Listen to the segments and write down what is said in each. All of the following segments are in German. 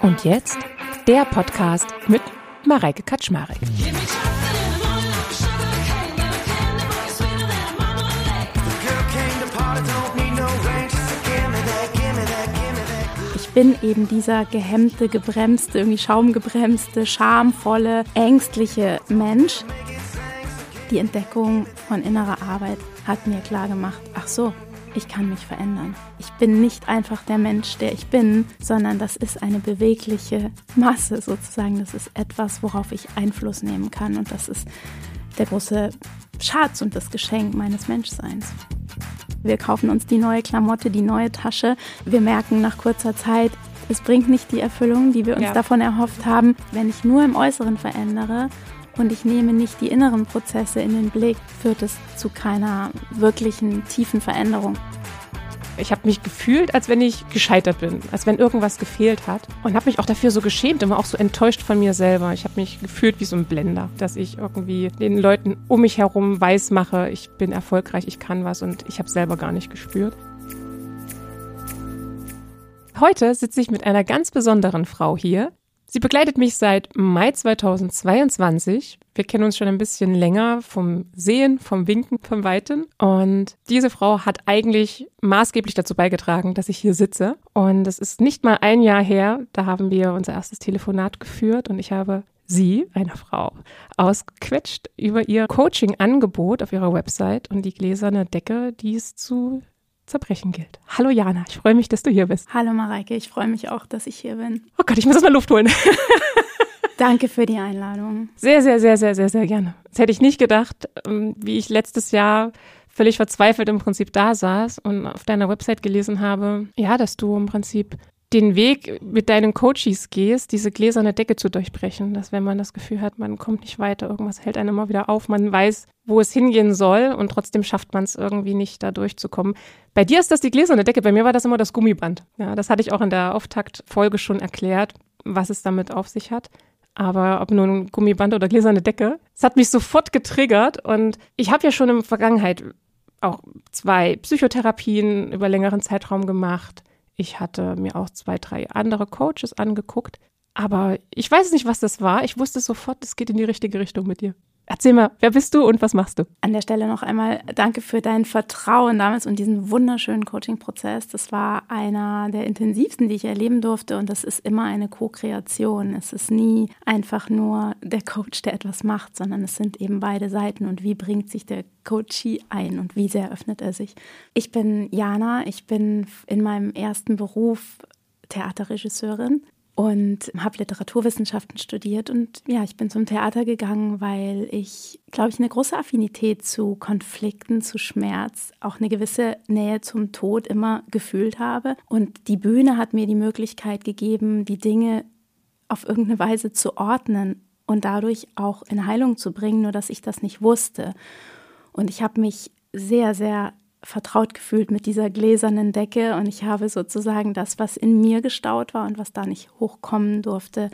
Und jetzt der Podcast mit Mareike Kaczmarek. Ich bin eben dieser gehemmte, gebremste, irgendwie schaumgebremste, schamvolle, ängstliche Mensch. Die Entdeckung von innerer Arbeit hat mir klar gemacht, ach so, ich kann mich verändern. Ich bin nicht einfach der Mensch, der ich bin, sondern das ist eine bewegliche Masse sozusagen. Das ist etwas, worauf ich Einfluss nehmen kann und das ist der große Schatz und das Geschenk meines Menschseins. Wir kaufen uns die neue Klamotte, die neue Tasche. Wir merken nach kurzer Zeit, es bringt nicht die Erfüllung, die wir uns ja. davon erhofft haben. Wenn ich nur im Äußeren verändere und ich nehme nicht die inneren Prozesse in den Blick, führt es zu keiner wirklichen tiefen Veränderung. Ich habe mich gefühlt, als wenn ich gescheitert bin, als wenn irgendwas gefehlt hat und habe mich auch dafür so geschämt, immer auch so enttäuscht von mir selber. Ich habe mich gefühlt wie so ein Blender, dass ich irgendwie den Leuten um mich herum weiß mache, ich bin erfolgreich, ich kann was und ich habe selber gar nicht gespürt. Heute sitze ich mit einer ganz besonderen Frau hier, Sie begleitet mich seit Mai 2022. Wir kennen uns schon ein bisschen länger vom Sehen, vom Winken, vom Weiten. Und diese Frau hat eigentlich maßgeblich dazu beigetragen, dass ich hier sitze. Und es ist nicht mal ein Jahr her, da haben wir unser erstes Telefonat geführt und ich habe sie, eine Frau, ausgequetscht über ihr Coaching-Angebot auf ihrer Website und die gläserne Decke, die es zu zerbrechen gilt. Hallo Jana, ich freue mich, dass du hier bist. Hallo Mareike, ich freue mich auch, dass ich hier bin. Oh Gott, ich muss erst mal Luft holen. Danke für die Einladung. Sehr, sehr, sehr, sehr, sehr, sehr gerne. Das hätte ich nicht gedacht, ähm, wie ich letztes Jahr völlig verzweifelt im Prinzip da saß und auf deiner Website gelesen habe, ja, dass du im Prinzip den Weg mit deinen Coaches gehst, diese gläserne Decke zu durchbrechen, dass wenn man das Gefühl hat, man kommt nicht weiter, irgendwas hält einen immer wieder auf, man weiß, wo es hingehen soll und trotzdem schafft man es irgendwie nicht, da durchzukommen. Bei dir ist das die gläserne Decke, bei mir war das immer das Gummiband. Ja, das hatte ich auch in der Auftaktfolge schon erklärt, was es damit auf sich hat. Aber ob nun Gummiband oder gläserne Decke, es hat mich sofort getriggert und ich habe ja schon in der Vergangenheit auch zwei Psychotherapien über längeren Zeitraum gemacht ich hatte mir auch zwei, drei andere Coaches angeguckt. Aber ich weiß nicht, was das war. Ich wusste sofort, es geht in die richtige Richtung mit dir. Erzähl mal, wer bist du und was machst du? An der Stelle noch einmal danke für dein Vertrauen damals und diesen wunderschönen Coaching-Prozess. Das war einer der intensivsten, die ich erleben durfte und das ist immer eine Co-Kreation. Es ist nie einfach nur der Coach, der etwas macht, sondern es sind eben beide Seiten und wie bringt sich der Coachee ein und wie sehr öffnet er sich. Ich bin Jana, ich bin in meinem ersten Beruf Theaterregisseurin und habe Literaturwissenschaften studiert und ja, ich bin zum Theater gegangen, weil ich, glaube ich, eine große Affinität zu Konflikten, zu Schmerz, auch eine gewisse Nähe zum Tod immer gefühlt habe und die Bühne hat mir die Möglichkeit gegeben, die Dinge auf irgendeine Weise zu ordnen und dadurch auch in Heilung zu bringen, nur dass ich das nicht wusste. Und ich habe mich sehr, sehr vertraut gefühlt mit dieser gläsernen Decke und ich habe sozusagen das, was in mir gestaut war und was da nicht hochkommen durfte,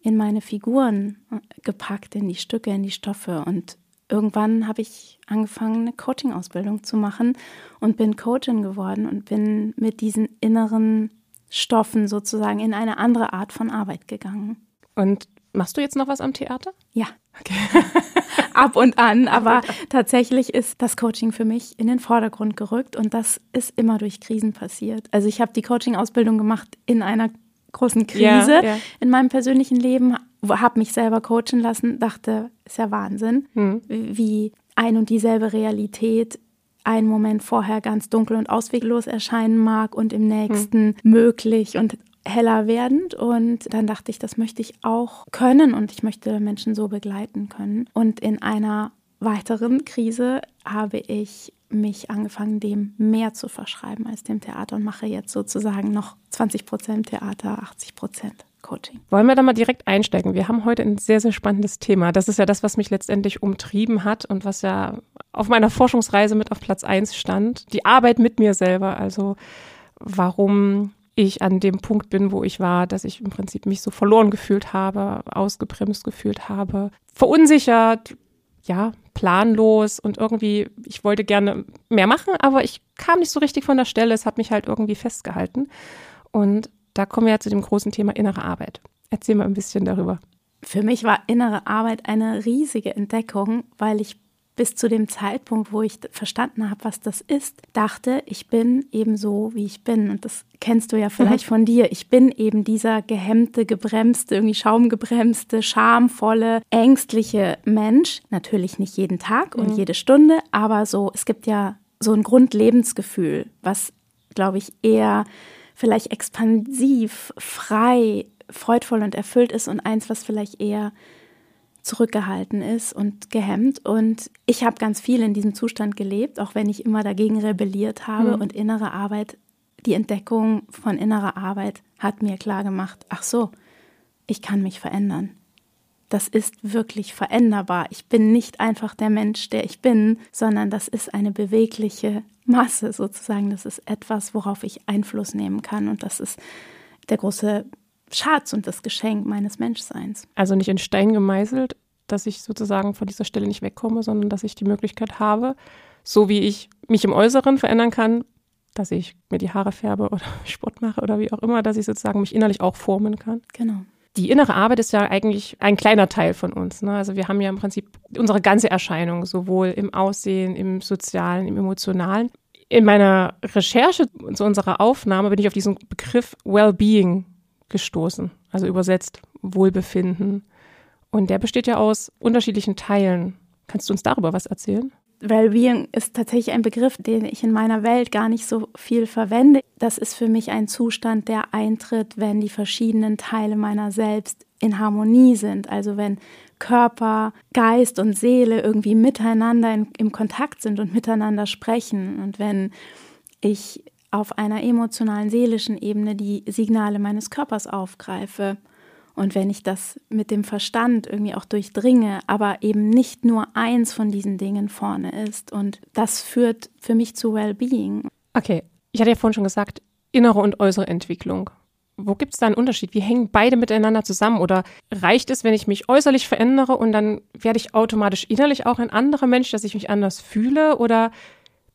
in meine Figuren äh, gepackt, in die Stücke, in die Stoffe. Und irgendwann habe ich angefangen, eine Coaching-Ausbildung zu machen und bin Coachin geworden und bin mit diesen inneren Stoffen sozusagen in eine andere Art von Arbeit gegangen. Und machst du jetzt noch was am Theater? Ja. Okay. ab und an, aber tatsächlich ist das Coaching für mich in den Vordergrund gerückt und das ist immer durch Krisen passiert. Also ich habe die Coaching-Ausbildung gemacht in einer großen Krise ja, ja. in meinem persönlichen Leben, habe mich selber coachen lassen, dachte, ist ja Wahnsinn, hm. wie ein und dieselbe Realität einen Moment vorher ganz dunkel und ausweglos erscheinen mag und im nächsten hm. möglich und heller werdend und dann dachte ich, das möchte ich auch können und ich möchte Menschen so begleiten können. Und in einer weiteren Krise habe ich mich angefangen, dem mehr zu verschreiben als dem Theater und mache jetzt sozusagen noch 20 Prozent Theater, 80 Prozent Coaching. Wollen wir da mal direkt einsteigen? Wir haben heute ein sehr, sehr spannendes Thema. Das ist ja das, was mich letztendlich umtrieben hat und was ja auf meiner Forschungsreise mit auf Platz 1 stand. Die Arbeit mit mir selber. Also warum ich an dem Punkt bin, wo ich war, dass ich im Prinzip mich so verloren gefühlt habe, ausgebremst gefühlt habe, verunsichert, ja, planlos und irgendwie, ich wollte gerne mehr machen, aber ich kam nicht so richtig von der Stelle. Es hat mich halt irgendwie festgehalten. Und da kommen wir ja zu dem großen Thema innere Arbeit. Erzähl mal ein bisschen darüber. Für mich war innere Arbeit eine riesige Entdeckung, weil ich bis zu dem Zeitpunkt, wo ich verstanden habe, was das ist, dachte, ich bin eben so, wie ich bin. Und das kennst du ja vielleicht mhm. von dir. Ich bin eben dieser gehemmte, gebremste, irgendwie schaumgebremste, schamvolle, ängstliche Mensch. Natürlich nicht jeden Tag und mhm. jede Stunde, aber so, es gibt ja so ein Grundlebensgefühl, was, glaube ich, eher vielleicht expansiv, frei, freudvoll und erfüllt ist und eins, was vielleicht eher zurückgehalten ist und gehemmt. Und ich habe ganz viel in diesem Zustand gelebt, auch wenn ich immer dagegen rebelliert habe. Mhm. Und innere Arbeit, die Entdeckung von innerer Arbeit hat mir klar gemacht, ach so, ich kann mich verändern. Das ist wirklich veränderbar. Ich bin nicht einfach der Mensch, der ich bin, sondern das ist eine bewegliche Masse sozusagen. Das ist etwas, worauf ich Einfluss nehmen kann. Und das ist der große Schatz und das Geschenk meines Menschseins. Also nicht in Stein gemeißelt, dass ich sozusagen von dieser Stelle nicht wegkomme, sondern dass ich die Möglichkeit habe, so wie ich mich im Äußeren verändern kann, dass ich mir die Haare färbe oder Sport mache oder wie auch immer, dass ich sozusagen mich innerlich auch formen kann. Genau. Die innere Arbeit ist ja eigentlich ein kleiner Teil von uns. Ne? Also wir haben ja im Prinzip unsere ganze Erscheinung, sowohl im Aussehen, im Sozialen, im Emotionalen. In meiner Recherche zu unserer Aufnahme bin ich auf diesen Begriff Wellbeing gestoßen, also übersetzt Wohlbefinden. Und der besteht ja aus unterschiedlichen Teilen. Kannst du uns darüber was erzählen? Wellbeing ist tatsächlich ein Begriff, den ich in meiner Welt gar nicht so viel verwende. Das ist für mich ein Zustand, der eintritt, wenn die verschiedenen Teile meiner selbst in Harmonie sind. Also wenn Körper, Geist und Seele irgendwie miteinander in, im Kontakt sind und miteinander sprechen. Und wenn ich auf einer emotionalen, seelischen Ebene die Signale meines Körpers aufgreife. Und wenn ich das mit dem Verstand irgendwie auch durchdringe, aber eben nicht nur eins von diesen Dingen vorne ist. Und das führt für mich zu Wellbeing. Okay, ich hatte ja vorhin schon gesagt, innere und äußere Entwicklung. Wo gibt es da einen Unterschied? Wie hängen beide miteinander zusammen? Oder reicht es, wenn ich mich äußerlich verändere und dann werde ich automatisch innerlich auch ein anderer Mensch, dass ich mich anders fühle? Oder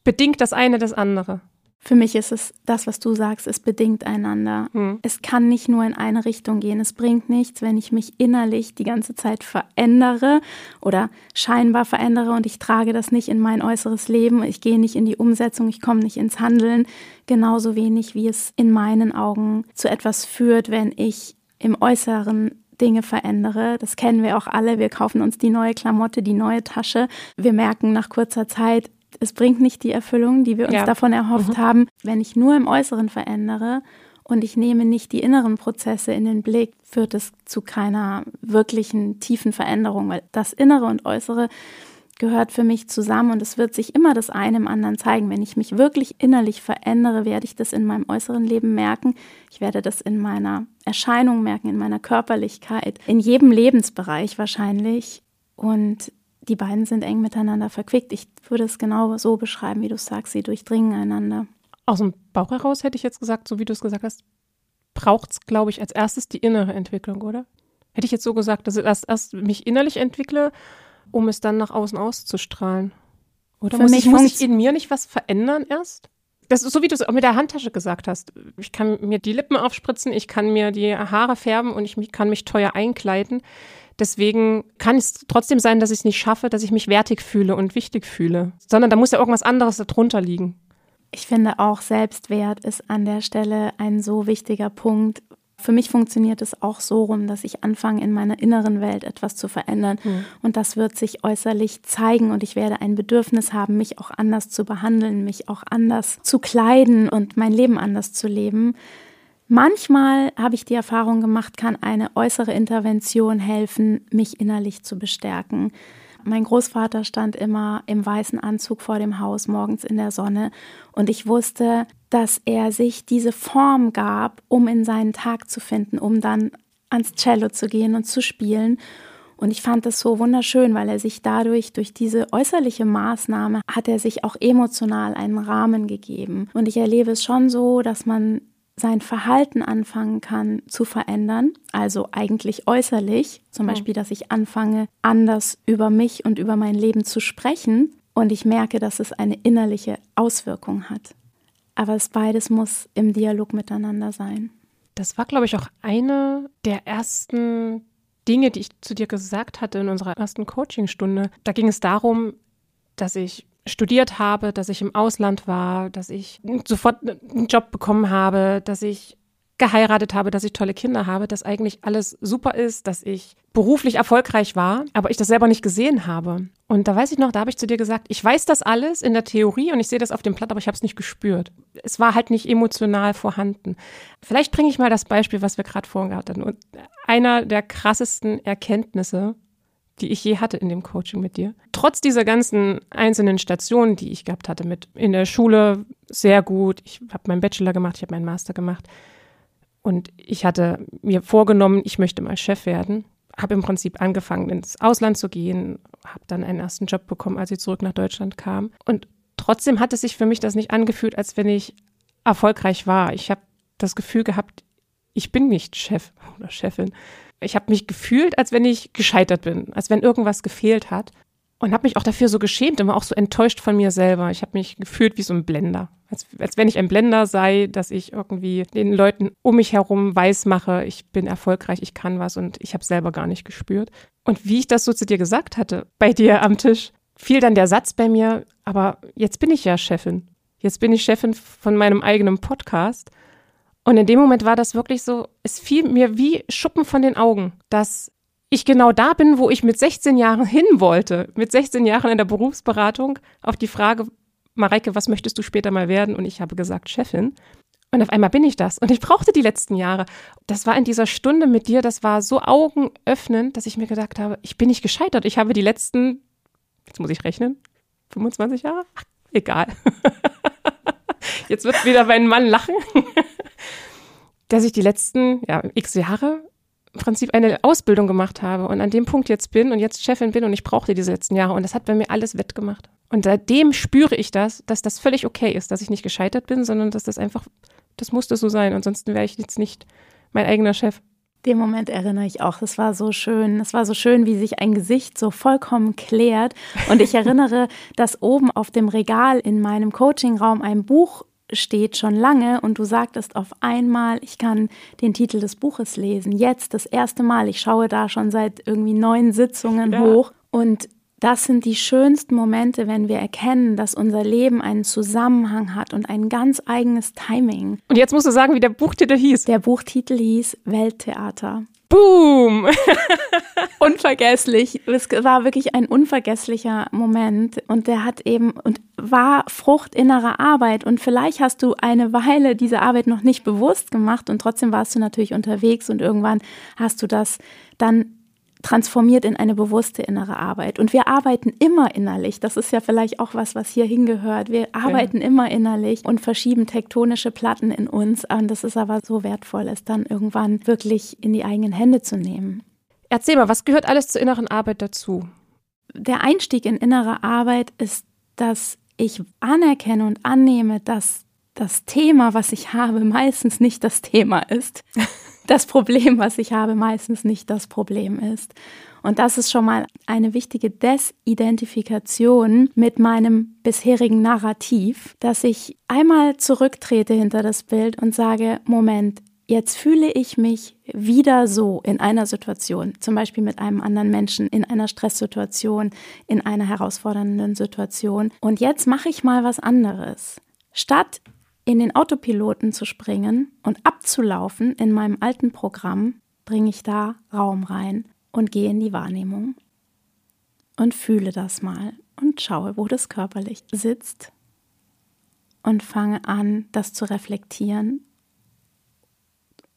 bedingt das eine das andere? Für mich ist es das, was du sagst, es bedingt einander. Hm. Es kann nicht nur in eine Richtung gehen. Es bringt nichts, wenn ich mich innerlich die ganze Zeit verändere oder scheinbar verändere und ich trage das nicht in mein äußeres Leben. Ich gehe nicht in die Umsetzung, ich komme nicht ins Handeln. Genauso wenig, wie es in meinen Augen zu etwas führt, wenn ich im Äußeren Dinge verändere. Das kennen wir auch alle. Wir kaufen uns die neue Klamotte, die neue Tasche. Wir merken nach kurzer Zeit, es bringt nicht die Erfüllung, die wir uns ja. davon erhofft mhm. haben. Wenn ich nur im Äußeren verändere und ich nehme nicht die inneren Prozesse in den Blick, führt es zu keiner wirklichen tiefen Veränderung, weil das Innere und Äußere gehört für mich zusammen und es wird sich immer das eine im anderen zeigen. Wenn ich mich wirklich innerlich verändere, werde ich das in meinem äußeren Leben merken. Ich werde das in meiner Erscheinung merken, in meiner Körperlichkeit, in jedem Lebensbereich wahrscheinlich. Und die beiden sind eng miteinander verquickt. Ich würde es genau so beschreiben, wie du sagst, sie durchdringen einander. Aus dem Bauch heraus hätte ich jetzt gesagt, so wie du es gesagt hast, braucht es, glaube ich, als erstes die innere Entwicklung, oder? Hätte ich jetzt so gesagt, dass ich erst, erst mich innerlich entwickle, um es dann nach außen auszustrahlen. Oder Für muss, mich ich, muss ich in mir nicht was verändern erst? Das ist so, wie du es auch mit der Handtasche gesagt hast. Ich kann mir die Lippen aufspritzen, ich kann mir die Haare färben und ich kann mich teuer einkleiden. Deswegen kann es trotzdem sein, dass ich es nicht schaffe, dass ich mich wertig fühle und wichtig fühle, sondern da muss ja irgendwas anderes darunter liegen. Ich finde auch Selbstwert ist an der Stelle ein so wichtiger Punkt. Für mich funktioniert es auch so rum, dass ich anfange, in meiner inneren Welt etwas zu verändern. Mhm. Und das wird sich äußerlich zeigen und ich werde ein Bedürfnis haben, mich auch anders zu behandeln, mich auch anders zu kleiden und mein Leben anders zu leben. Manchmal habe ich die Erfahrung gemacht, kann eine äußere Intervention helfen, mich innerlich zu bestärken. Mein Großvater stand immer im weißen Anzug vor dem Haus morgens in der Sonne und ich wusste, dass er sich diese Form gab, um in seinen Tag zu finden, um dann ans Cello zu gehen und zu spielen. Und ich fand das so wunderschön, weil er sich dadurch, durch diese äußerliche Maßnahme, hat er sich auch emotional einen Rahmen gegeben. Und ich erlebe es schon so, dass man sein Verhalten anfangen kann zu verändern, also eigentlich äußerlich, zum Beispiel, dass ich anfange, anders über mich und über mein Leben zu sprechen und ich merke, dass es eine innerliche Auswirkung hat. Aber es beides muss im Dialog miteinander sein. Das war, glaube ich, auch eine der ersten Dinge, die ich zu dir gesagt hatte in unserer ersten Coachingstunde. Da ging es darum, dass ich studiert habe, dass ich im Ausland war, dass ich sofort einen Job bekommen habe, dass ich geheiratet habe, dass ich tolle Kinder habe, dass eigentlich alles super ist, dass ich beruflich erfolgreich war, aber ich das selber nicht gesehen habe. Und da weiß ich noch, da habe ich zu dir gesagt, ich weiß das alles in der Theorie und ich sehe das auf dem Blatt, aber ich habe es nicht gespürt. Es war halt nicht emotional vorhanden. Vielleicht bringe ich mal das Beispiel, was wir gerade vorhin hatten. Und einer der krassesten Erkenntnisse, die ich je hatte in dem Coaching mit dir. Trotz dieser ganzen einzelnen Stationen, die ich gehabt hatte, mit in der Schule sehr gut, ich habe meinen Bachelor gemacht, ich habe meinen Master gemacht und ich hatte mir vorgenommen, ich möchte mal Chef werden. Habe im Prinzip angefangen, ins Ausland zu gehen, habe dann einen ersten Job bekommen, als ich zurück nach Deutschland kam. Und trotzdem hat es sich für mich das nicht angefühlt, als wenn ich erfolgreich war. Ich habe das Gefühl gehabt, ich bin nicht Chef oder Chefin. Ich habe mich gefühlt, als wenn ich gescheitert bin, als wenn irgendwas gefehlt hat. Und habe mich auch dafür so geschämt, immer auch so enttäuscht von mir selber. Ich habe mich gefühlt wie so ein Blender. Als, als wenn ich ein Blender sei, dass ich irgendwie den Leuten um mich herum weiß mache, ich bin erfolgreich, ich kann was und ich habe selber gar nicht gespürt. Und wie ich das so zu dir gesagt hatte, bei dir am Tisch, fiel dann der Satz bei mir, aber jetzt bin ich ja Chefin. Jetzt bin ich Chefin von meinem eigenen Podcast. Und in dem Moment war das wirklich so, es fiel mir wie Schuppen von den Augen, dass ich genau da bin, wo ich mit 16 Jahren hin wollte. Mit 16 Jahren in der Berufsberatung auf die Frage, Mareike, was möchtest du später mal werden? Und ich habe gesagt, Chefin. Und auf einmal bin ich das. Und ich brauchte die letzten Jahre. Das war in dieser Stunde mit dir, das war so augenöffnend, dass ich mir gedacht habe, ich bin nicht gescheitert. Ich habe die letzten, jetzt muss ich rechnen, 25 Jahre? Ach, egal. Jetzt wird wieder mein Mann lachen, dass ich die letzten ja, x Jahre im Prinzip eine Ausbildung gemacht habe und an dem Punkt jetzt bin und jetzt Chefin bin und ich brauchte diese letzten Jahre und das hat bei mir alles wettgemacht. Und seitdem spüre ich das, dass das völlig okay ist, dass ich nicht gescheitert bin, sondern dass das einfach, das musste so sein. Ansonsten wäre ich jetzt nicht mein eigener Chef. Den Moment erinnere ich auch. Das war so schön. Es war so schön, wie sich ein Gesicht so vollkommen klärt. Und ich erinnere, dass oben auf dem Regal in meinem Coachingraum ein Buch steht schon lange und du sagtest auf einmal, ich kann den Titel des Buches lesen. Jetzt das erste Mal. Ich schaue da schon seit irgendwie neun Sitzungen ja. hoch und das sind die schönsten Momente, wenn wir erkennen, dass unser Leben einen Zusammenhang hat und ein ganz eigenes Timing. Und jetzt musst du sagen, wie der Buchtitel hieß. Der Buchtitel hieß Welttheater. Boom! Unvergesslich. Es war wirklich ein unvergesslicher Moment und der hat eben und war Frucht innerer Arbeit und vielleicht hast du eine Weile diese Arbeit noch nicht bewusst gemacht und trotzdem warst du natürlich unterwegs und irgendwann hast du das dann transformiert in eine bewusste innere Arbeit. Und wir arbeiten immer innerlich. Das ist ja vielleicht auch was, was hier hingehört. Wir arbeiten ja. immer innerlich und verschieben tektonische Platten in uns. Und das ist aber so wertvoll, es dann irgendwann wirklich in die eigenen Hände zu nehmen. Erzähl mal, was gehört alles zur inneren Arbeit dazu? Der Einstieg in innere Arbeit ist, dass ich anerkenne und annehme, dass das Thema, was ich habe, meistens nicht das Thema ist. das Problem, was ich habe, meistens nicht das Problem ist. Und das ist schon mal eine wichtige Desidentifikation mit meinem bisherigen Narrativ, dass ich einmal zurücktrete hinter das Bild und sage, Moment, jetzt fühle ich mich wieder so in einer Situation, zum Beispiel mit einem anderen Menschen, in einer Stresssituation, in einer herausfordernden Situation. Und jetzt mache ich mal was anderes. Statt in den Autopiloten zu springen und abzulaufen in meinem alten Programm, bringe ich da Raum rein und gehe in die Wahrnehmung und fühle das mal und schaue, wo das körperlich sitzt und fange an, das zu reflektieren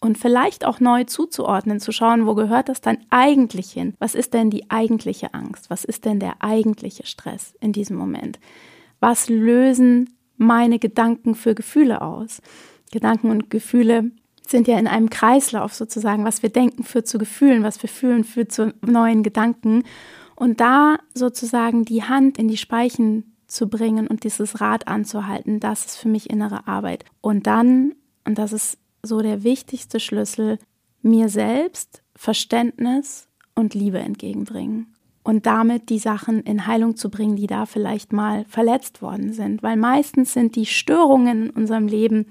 und vielleicht auch neu zuzuordnen, zu schauen, wo gehört das dann eigentlich hin? Was ist denn die eigentliche Angst? Was ist denn der eigentliche Stress in diesem Moment? Was lösen meine Gedanken für Gefühle aus? Gedanken und Gefühle sind ja in einem Kreislauf sozusagen. Was wir denken führt zu Gefühlen, was wir fühlen führt zu neuen Gedanken. Und da sozusagen die Hand in die Speichen zu bringen und dieses Rad anzuhalten, das ist für mich innere Arbeit. Und dann, und das ist so der wichtigste Schlüssel, mir selbst Verständnis und Liebe entgegenbringen und damit die Sachen in Heilung zu bringen, die da vielleicht mal verletzt worden sind. Weil meistens sind die Störungen in unserem Leben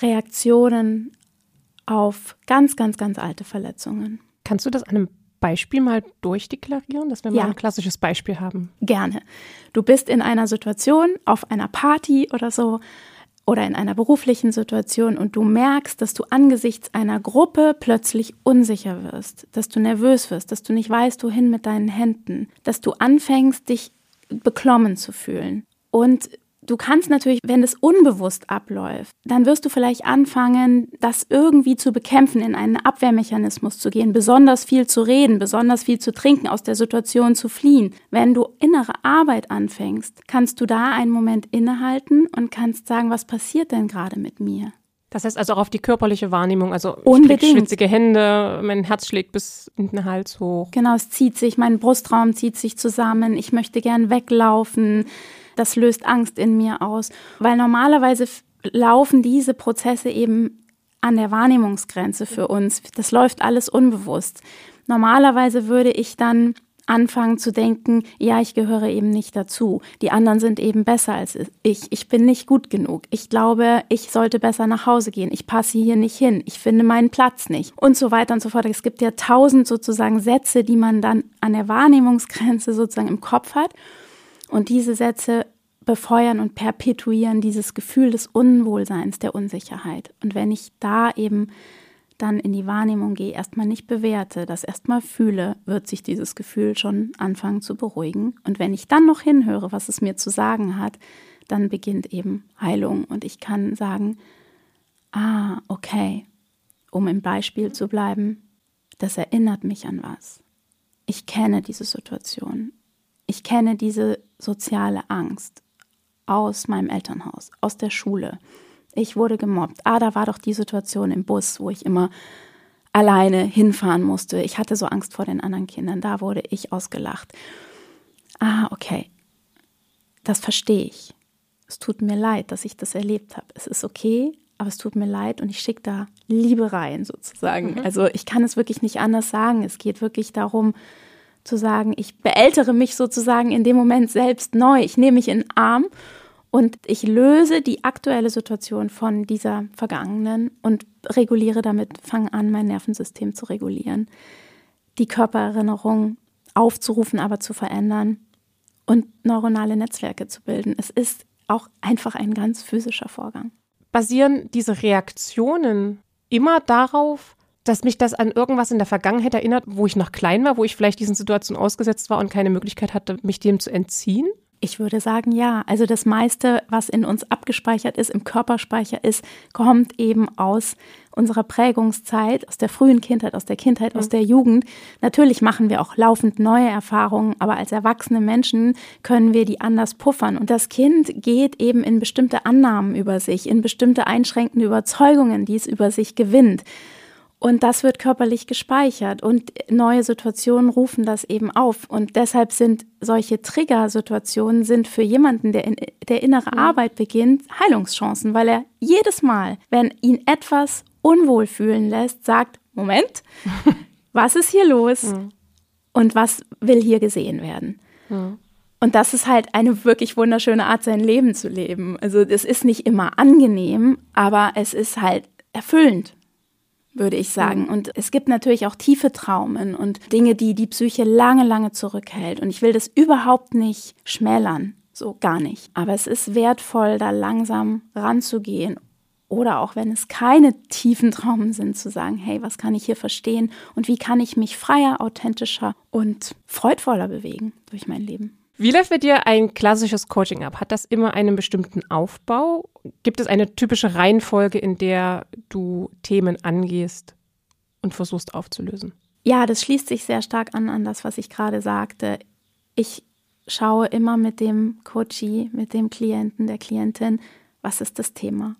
Reaktionen auf ganz, ganz, ganz alte Verletzungen. Kannst du das an einem Beispiel mal durchdeklarieren, dass wir mal ein klassisches Beispiel haben? Gerne. Du bist in einer Situation, auf einer Party oder so, oder in einer beruflichen Situation und du merkst, dass du angesichts einer Gruppe plötzlich unsicher wirst, dass du nervös wirst, dass du nicht weißt, wohin mit deinen Händen, dass du anfängst, dich beklommen zu fühlen. Und Du kannst natürlich, wenn es unbewusst abläuft, dann wirst du vielleicht anfangen, das irgendwie zu bekämpfen, in einen Abwehrmechanismus zu gehen, besonders viel zu reden, besonders viel zu trinken, aus der Situation zu fliehen. Wenn du innere Arbeit anfängst, kannst du da einen Moment innehalten und kannst sagen, was passiert denn gerade mit mir? Das heißt also auch auf die körperliche Wahrnehmung, also Unbedingt. ich schwitzige Hände, mein Herz schlägt bis in den Hals hoch. Genau, es zieht sich, mein Brustraum zieht sich zusammen, ich möchte gern weglaufen das löst Angst in mir aus, weil normalerweise laufen diese Prozesse eben an der Wahrnehmungsgrenze für uns. Das läuft alles unbewusst. Normalerweise würde ich dann anfangen zu denken, ja, ich gehöre eben nicht dazu. Die anderen sind eben besser als ich. Ich bin nicht gut genug. Ich glaube, ich sollte besser nach Hause gehen. Ich passe hier nicht hin. Ich finde meinen Platz nicht. Und so weiter und so fort. Es gibt ja tausend sozusagen Sätze, die man dann an der Wahrnehmungsgrenze sozusagen im Kopf hat. Und diese Sätze befeuern und perpetuieren dieses Gefühl des Unwohlseins, der Unsicherheit. Und wenn ich da eben dann in die Wahrnehmung gehe, erstmal nicht bewerte, das erstmal fühle, wird sich dieses Gefühl schon anfangen zu beruhigen. Und wenn ich dann noch hinhöre, was es mir zu sagen hat, dann beginnt eben Heilung und ich kann sagen, ah, okay, um im Beispiel zu bleiben, das erinnert mich an was. Ich kenne diese Situation. Ich kenne diese soziale Angst aus meinem Elternhaus, aus der Schule. Ich wurde gemobbt. Ah, da war doch die Situation im Bus, wo ich immer alleine hinfahren musste. Ich hatte so Angst vor den anderen Kindern. Da wurde ich ausgelacht. Ah, okay. Das verstehe ich. Es tut mir leid, dass ich das erlebt habe. Es ist okay, aber es tut mir leid und ich schicke da Liebe rein sozusagen. Mhm. Also ich kann es wirklich nicht anders sagen. Es geht wirklich darum, zu sagen, ich beältere mich sozusagen in dem Moment selbst neu. Ich nehme mich in den Arm und ich löse die aktuelle Situation von dieser vergangenen und reguliere damit, fange an, mein Nervensystem zu regulieren, die Körpererinnerung aufzurufen, aber zu verändern und neuronale Netzwerke zu bilden. Es ist auch einfach ein ganz physischer Vorgang. Basieren diese Reaktionen immer darauf, dass mich das an irgendwas in der Vergangenheit erinnert, wo ich noch klein war, wo ich vielleicht diesen Situationen ausgesetzt war und keine Möglichkeit hatte, mich dem zu entziehen? Ich würde sagen, ja. Also das meiste, was in uns abgespeichert ist, im Körperspeicher ist, kommt eben aus unserer Prägungszeit, aus der frühen Kindheit, aus der Kindheit, mhm. aus der Jugend. Natürlich machen wir auch laufend neue Erfahrungen, aber als erwachsene Menschen können wir die anders puffern. Und das Kind geht eben in bestimmte Annahmen über sich, in bestimmte einschränkende Überzeugungen, die es über sich gewinnt. Und das wird körperlich gespeichert und neue Situationen rufen das eben auf. Und deshalb sind solche Trigger-Situationen sind für jemanden, der in der innere mhm. Arbeit beginnt, Heilungschancen, weil er jedes Mal, wenn ihn etwas unwohl fühlen lässt, sagt, Moment, was ist hier los? Mhm. Und was will hier gesehen werden? Mhm. Und das ist halt eine wirklich wunderschöne Art, sein Leben zu leben. Also es ist nicht immer angenehm, aber es ist halt erfüllend würde ich sagen. Mhm. Und es gibt natürlich auch tiefe Traumen und Dinge, die die Psyche lange, lange zurückhält. Und ich will das überhaupt nicht schmälern, so gar nicht. Aber es ist wertvoll, da langsam ranzugehen. Oder auch wenn es keine tiefen Traumen sind, zu sagen, hey, was kann ich hier verstehen und wie kann ich mich freier, authentischer und freudvoller bewegen durch mein Leben. Wie läuft bei dir ein klassisches Coaching ab? Hat das immer einen bestimmten Aufbau? Gibt es eine typische Reihenfolge, in der du Themen angehst und versuchst aufzulösen? Ja, das schließt sich sehr stark an an das, was ich gerade sagte. Ich schaue immer mit dem Coachee, mit dem Klienten, der Klientin, was ist das Thema,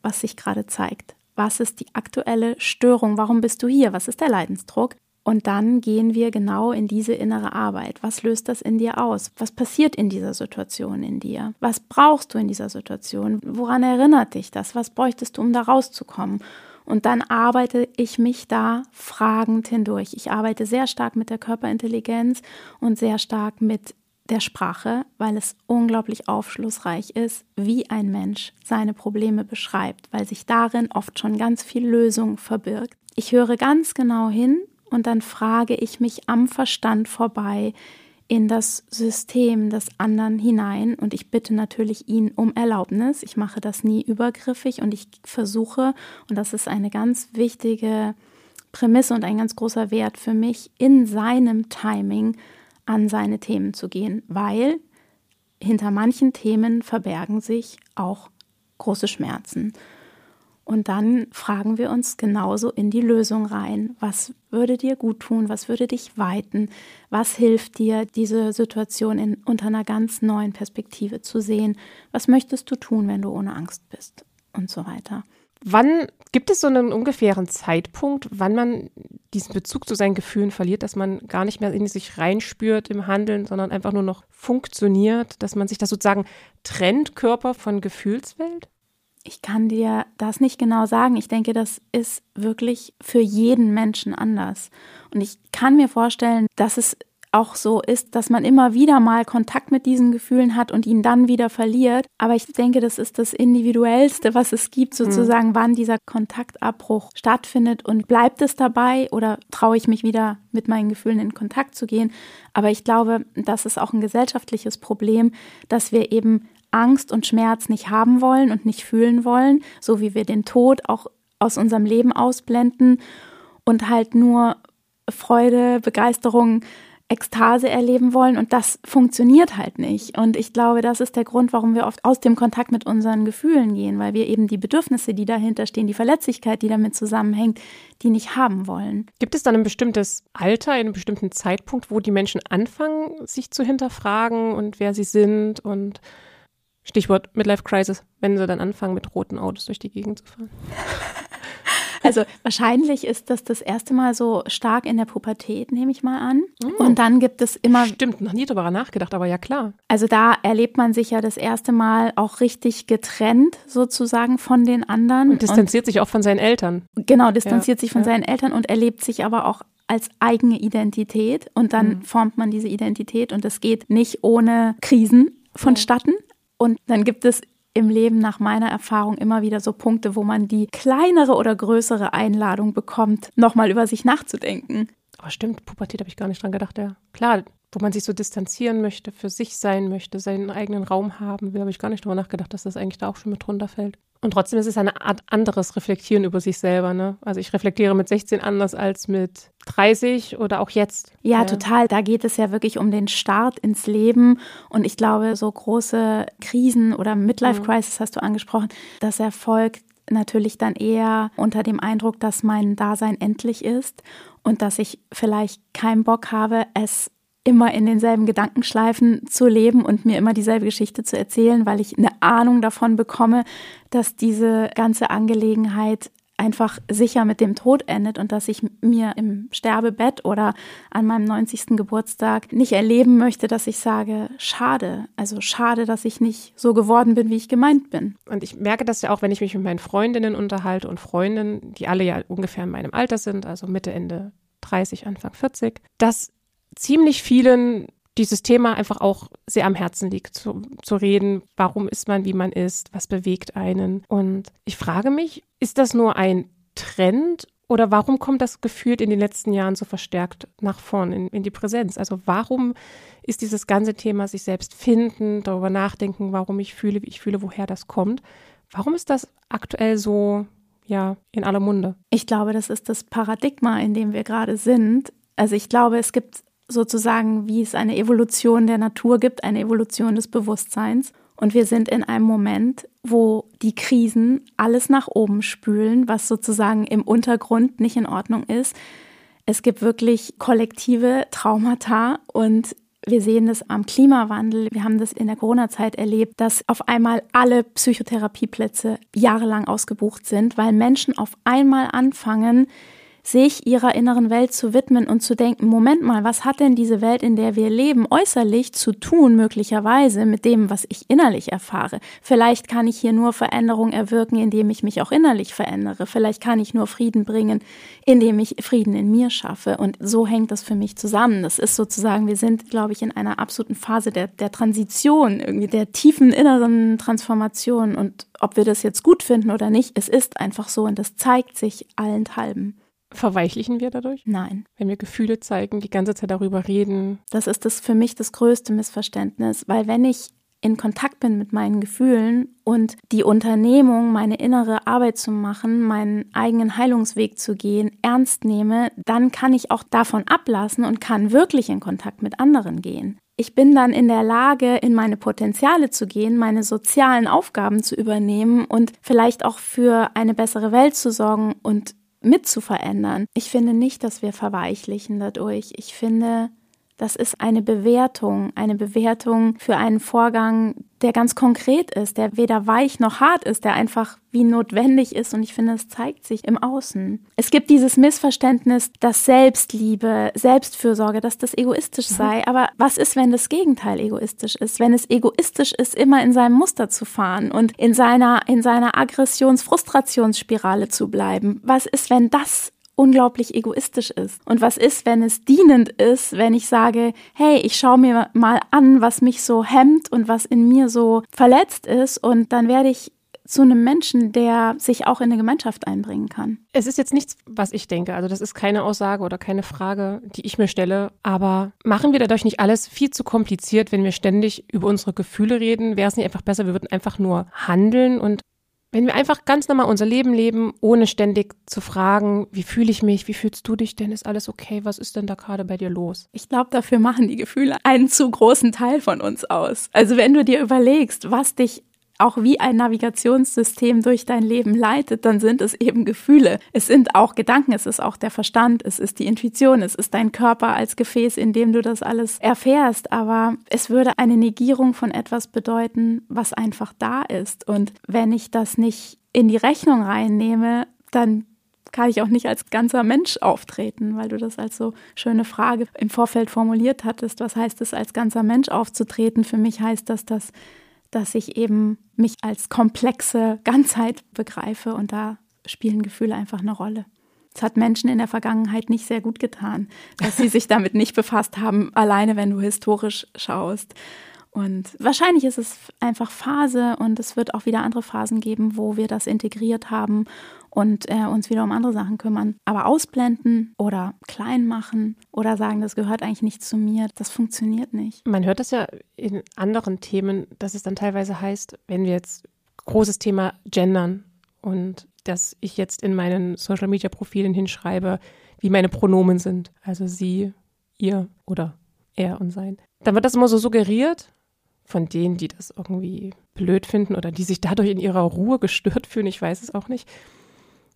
was sich gerade zeigt? Was ist die aktuelle Störung? Warum bist du hier? Was ist der Leidensdruck? Und dann gehen wir genau in diese innere Arbeit. Was löst das in dir aus? Was passiert in dieser Situation in dir? Was brauchst du in dieser Situation? Woran erinnert dich das? Was bräuchtest du, um da rauszukommen? Und dann arbeite ich mich da fragend hindurch. Ich arbeite sehr stark mit der Körperintelligenz und sehr stark mit der Sprache, weil es unglaublich aufschlussreich ist, wie ein Mensch seine Probleme beschreibt, weil sich darin oft schon ganz viel Lösung verbirgt. Ich höre ganz genau hin und dann frage ich mich am Verstand vorbei in das System des anderen hinein und ich bitte natürlich ihn um Erlaubnis. Ich mache das nie übergriffig und ich versuche, und das ist eine ganz wichtige Prämisse und ein ganz großer Wert für mich, in seinem Timing an seine Themen zu gehen, weil hinter manchen Themen verbergen sich auch große Schmerzen. Und dann fragen wir uns genauso in die Lösung rein. Was würde dir gut tun? Was würde dich weiten? Was hilft dir, diese Situation in, unter einer ganz neuen Perspektive zu sehen? Was möchtest du tun, wenn du ohne Angst bist? Und so weiter. Wann gibt es so einen ungefähren Zeitpunkt, wann man diesen Bezug zu seinen Gefühlen verliert, dass man gar nicht mehr in sich reinspürt im Handeln, sondern einfach nur noch funktioniert, dass man sich das sozusagen trennt, Körper von Gefühlswelt? Ich kann dir das nicht genau sagen. Ich denke, das ist wirklich für jeden Menschen anders. Und ich kann mir vorstellen, dass es auch so ist, dass man immer wieder mal Kontakt mit diesen Gefühlen hat und ihn dann wieder verliert. Aber ich denke, das ist das Individuellste, was es gibt, mhm. sozusagen, mhm. wann dieser Kontaktabbruch stattfindet und bleibt es dabei oder traue ich mich wieder mit meinen Gefühlen in Kontakt zu gehen. Aber ich glaube, das ist auch ein gesellschaftliches Problem, dass wir eben Angst und Schmerz nicht haben wollen und nicht fühlen wollen, so wie wir den Tod auch aus unserem Leben ausblenden und halt nur Freude, Begeisterung, Ekstase erleben wollen und das funktioniert halt nicht. Und ich glaube, das ist der Grund, warum wir oft aus dem Kontakt mit unseren Gefühlen gehen, weil wir eben die Bedürfnisse, die dahinter stehen, die Verletzlichkeit, die damit zusammenhängt, die nicht haben wollen. Gibt es dann ein bestimmtes Alter, einen bestimmten Zeitpunkt, wo die Menschen anfangen, sich zu hinterfragen und wer sie sind und Stichwort Midlife Crisis, wenn sie dann anfangen, mit roten Autos durch die Gegend zu fahren. Also wahrscheinlich ist das das erste Mal so stark in der Pubertät, nehme ich mal an. Oh. Und dann gibt es immer. Stimmt, noch nie darüber nachgedacht, aber ja klar. Also da erlebt man sich ja das erste Mal auch richtig getrennt sozusagen von den anderen. Und distanziert und, sich auch von seinen Eltern. Genau, distanziert ja, sich von ja. seinen Eltern und erlebt sich aber auch als eigene Identität. Und dann mhm. formt man diese Identität und es geht nicht ohne Krisen vonstatten. Und dann gibt es im Leben nach meiner Erfahrung immer wieder so Punkte, wo man die kleinere oder größere Einladung bekommt, nochmal über sich nachzudenken. Aber stimmt, Pubertät habe ich gar nicht dran gedacht, ja. Klar, wo man sich so distanzieren möchte, für sich sein möchte, seinen eigenen Raum haben will, habe ich gar nicht drüber nachgedacht, dass das eigentlich da auch schon mit runterfällt. Und trotzdem ist es eine Art anderes Reflektieren über sich selber. Ne? Also ich reflektiere mit 16 anders als mit 30 oder auch jetzt. Ja, ja, total. Da geht es ja wirklich um den Start ins Leben. Und ich glaube, so große Krisen oder Midlife mhm. Crisis hast du angesprochen, das erfolgt natürlich dann eher unter dem Eindruck, dass mein Dasein endlich ist und dass ich vielleicht keinen Bock habe, es immer in denselben Gedankenschleifen zu leben und mir immer dieselbe Geschichte zu erzählen, weil ich eine Ahnung davon bekomme, dass diese ganze Angelegenheit einfach sicher mit dem Tod endet und dass ich mir im Sterbebett oder an meinem 90. Geburtstag nicht erleben möchte, dass ich sage, schade, also schade, dass ich nicht so geworden bin, wie ich gemeint bin. Und ich merke das ja auch, wenn ich mich mit meinen Freundinnen unterhalte und Freundinnen, die alle ja ungefähr in meinem Alter sind, also Mitte, Ende 30, Anfang 40, dass ziemlich vielen dieses Thema einfach auch sehr am Herzen liegt, zu, zu reden, warum ist man, wie man ist, was bewegt einen. Und ich frage mich, ist das nur ein Trend oder warum kommt das gefühlt in den letzten Jahren so verstärkt nach vorn in, in, die Präsenz? Also warum ist dieses ganze Thema sich selbst finden, darüber nachdenken, warum ich fühle, wie ich fühle, woher das kommt? Warum ist das aktuell so, ja, in aller Munde? Ich glaube, das ist das Paradigma, in dem wir gerade sind. Also ich glaube, es gibt sozusagen, wie es eine Evolution der Natur gibt, eine Evolution des Bewusstseins. Und wir sind in einem Moment, wo die Krisen alles nach oben spülen, was sozusagen im Untergrund nicht in Ordnung ist. Es gibt wirklich kollektive Traumata und wir sehen das am Klimawandel. Wir haben das in der Corona-Zeit erlebt, dass auf einmal alle Psychotherapieplätze jahrelang ausgebucht sind, weil Menschen auf einmal anfangen, sich ihrer inneren Welt zu widmen und zu denken, Moment mal, was hat denn diese Welt, in der wir leben, äußerlich zu tun, möglicherweise mit dem, was ich innerlich erfahre? Vielleicht kann ich hier nur Veränderung erwirken, indem ich mich auch innerlich verändere. Vielleicht kann ich nur Frieden bringen, indem ich Frieden in mir schaffe. Und so hängt das für mich zusammen. Das ist sozusagen, wir sind, glaube ich, in einer absoluten Phase der, der Transition, irgendwie der tiefen inneren Transformation. Und ob wir das jetzt gut finden oder nicht, es ist einfach so und das zeigt sich allenthalben. Verweichlichen wir dadurch? Nein. Wenn wir Gefühle zeigen, die ganze Zeit darüber reden. Das ist das für mich das größte Missverständnis, weil wenn ich in Kontakt bin mit meinen Gefühlen und die Unternehmung, meine innere Arbeit zu machen, meinen eigenen Heilungsweg zu gehen, ernst nehme, dann kann ich auch davon ablassen und kann wirklich in Kontakt mit anderen gehen. Ich bin dann in der Lage, in meine Potenziale zu gehen, meine sozialen Aufgaben zu übernehmen und vielleicht auch für eine bessere Welt zu sorgen und mit zu verändern. Ich finde nicht, dass wir verweichlichen dadurch. Ich finde, das ist eine Bewertung, eine Bewertung für einen Vorgang, der ganz konkret ist, der weder weich noch hart ist, der einfach wie notwendig ist. Und ich finde, es zeigt sich im Außen. Es gibt dieses Missverständnis, dass Selbstliebe, Selbstfürsorge, dass das egoistisch mhm. sei. Aber was ist, wenn das Gegenteil egoistisch ist? Wenn es egoistisch ist, immer in seinem Muster zu fahren und in seiner, in seiner Aggressions-Frustrationsspirale zu bleiben? Was ist, wenn das unglaublich egoistisch ist. Und was ist, wenn es dienend ist, wenn ich sage, hey, ich schaue mir mal an, was mich so hemmt und was in mir so verletzt ist und dann werde ich zu einem Menschen, der sich auch in eine Gemeinschaft einbringen kann. Es ist jetzt nichts, was ich denke. Also das ist keine Aussage oder keine Frage, die ich mir stelle. Aber machen wir dadurch nicht alles viel zu kompliziert, wenn wir ständig über unsere Gefühle reden? Wäre es nicht einfach besser, wir würden einfach nur handeln und wenn wir einfach ganz normal unser Leben leben, ohne ständig zu fragen, wie fühle ich mich, wie fühlst du dich denn, ist alles okay, was ist denn da gerade bei dir los? Ich glaube, dafür machen die Gefühle einen zu großen Teil von uns aus. Also wenn du dir überlegst, was dich auch wie ein Navigationssystem durch dein Leben leitet, dann sind es eben Gefühle. Es sind auch Gedanken, es ist auch der Verstand, es ist die Intuition, es ist dein Körper als Gefäß, in dem du das alles erfährst. Aber es würde eine Negierung von etwas bedeuten, was einfach da ist. Und wenn ich das nicht in die Rechnung reinnehme, dann kann ich auch nicht als ganzer Mensch auftreten, weil du das als so schöne Frage im Vorfeld formuliert hattest. Was heißt es, als ganzer Mensch aufzutreten? Für mich heißt das, dass dass ich eben mich als komplexe Ganzheit begreife und da spielen Gefühle einfach eine Rolle. Es hat Menschen in der Vergangenheit nicht sehr gut getan, dass sie sich damit nicht befasst haben, alleine wenn du historisch schaust. Und wahrscheinlich ist es einfach Phase und es wird auch wieder andere Phasen geben, wo wir das integriert haben und äh, uns wieder um andere Sachen kümmern. Aber ausblenden oder klein machen oder sagen, das gehört eigentlich nicht zu mir, das funktioniert nicht. Man hört das ja in anderen Themen, dass es dann teilweise heißt, wenn wir jetzt großes Thema gendern und dass ich jetzt in meinen Social Media Profilen hinschreibe, wie meine Pronomen sind, also sie, ihr oder er und sein. Dann wird das immer so suggeriert von denen, die das irgendwie blöd finden oder die sich dadurch in ihrer Ruhe gestört fühlen, ich weiß es auch nicht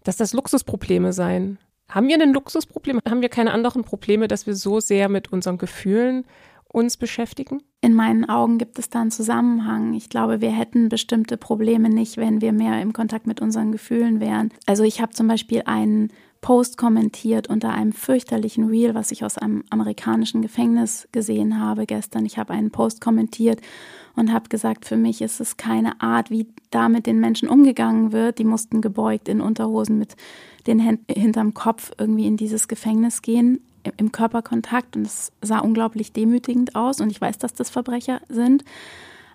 dass das Luxusprobleme seien. Haben wir ein Luxusproblem? Haben wir keine anderen Probleme, dass wir so sehr mit unseren Gefühlen uns beschäftigen? In meinen Augen gibt es da einen Zusammenhang. Ich glaube, wir hätten bestimmte Probleme nicht, wenn wir mehr im Kontakt mit unseren Gefühlen wären. Also ich habe zum Beispiel einen Post kommentiert unter einem fürchterlichen Reel, was ich aus einem amerikanischen Gefängnis gesehen habe gestern. Ich habe einen Post kommentiert und habe gesagt, für mich ist es keine Art, wie da mit den Menschen umgegangen wird. Die mussten gebeugt in Unterhosen mit den Händen hinterm Kopf irgendwie in dieses Gefängnis gehen im Körperkontakt und es sah unglaublich demütigend aus und ich weiß, dass das Verbrecher sind.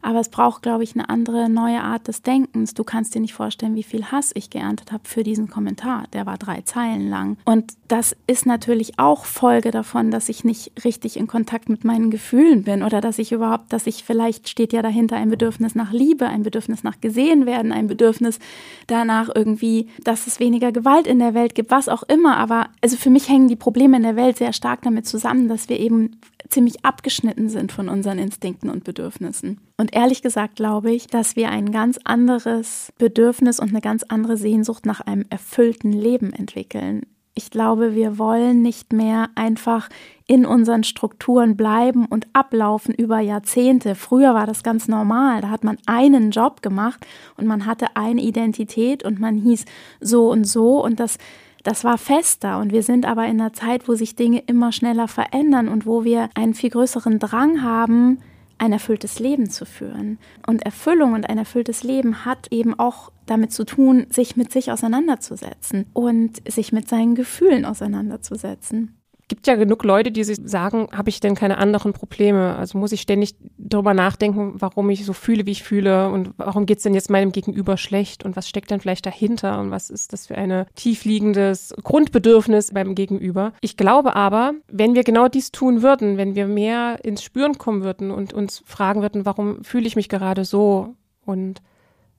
Aber es braucht, glaube ich, eine andere, neue Art des Denkens. Du kannst dir nicht vorstellen, wie viel Hass ich geerntet habe für diesen Kommentar. Der war drei Zeilen lang. Und das ist natürlich auch Folge davon, dass ich nicht richtig in Kontakt mit meinen Gefühlen bin oder dass ich überhaupt, dass ich vielleicht steht ja dahinter ein Bedürfnis nach Liebe, ein Bedürfnis nach gesehen werden, ein Bedürfnis danach irgendwie, dass es weniger Gewalt in der Welt gibt, was auch immer. Aber also für mich hängen die Probleme in der Welt sehr stark damit zusammen, dass wir eben ziemlich abgeschnitten sind von unseren Instinkten und Bedürfnissen. Und ehrlich gesagt glaube ich, dass wir ein ganz anderes Bedürfnis und eine ganz andere Sehnsucht nach einem erfüllten Leben entwickeln. Ich glaube, wir wollen nicht mehr einfach in unseren Strukturen bleiben und ablaufen über Jahrzehnte. Früher war das ganz normal. Da hat man einen Job gemacht und man hatte eine Identität und man hieß so und so und das das war fester und wir sind aber in einer Zeit, wo sich Dinge immer schneller verändern und wo wir einen viel größeren Drang haben, ein erfülltes Leben zu führen. Und Erfüllung und ein erfülltes Leben hat eben auch damit zu tun, sich mit sich auseinanderzusetzen und sich mit seinen Gefühlen auseinanderzusetzen gibt ja genug Leute, die sich sagen, habe ich denn keine anderen Probleme? Also muss ich ständig darüber nachdenken, warum ich so fühle, wie ich fühle und warum geht es denn jetzt meinem Gegenüber schlecht und was steckt denn vielleicht dahinter und was ist das für ein tiefliegendes Grundbedürfnis beim Gegenüber? Ich glaube aber, wenn wir genau dies tun würden, wenn wir mehr ins Spüren kommen würden und uns fragen würden, warum fühle ich mich gerade so und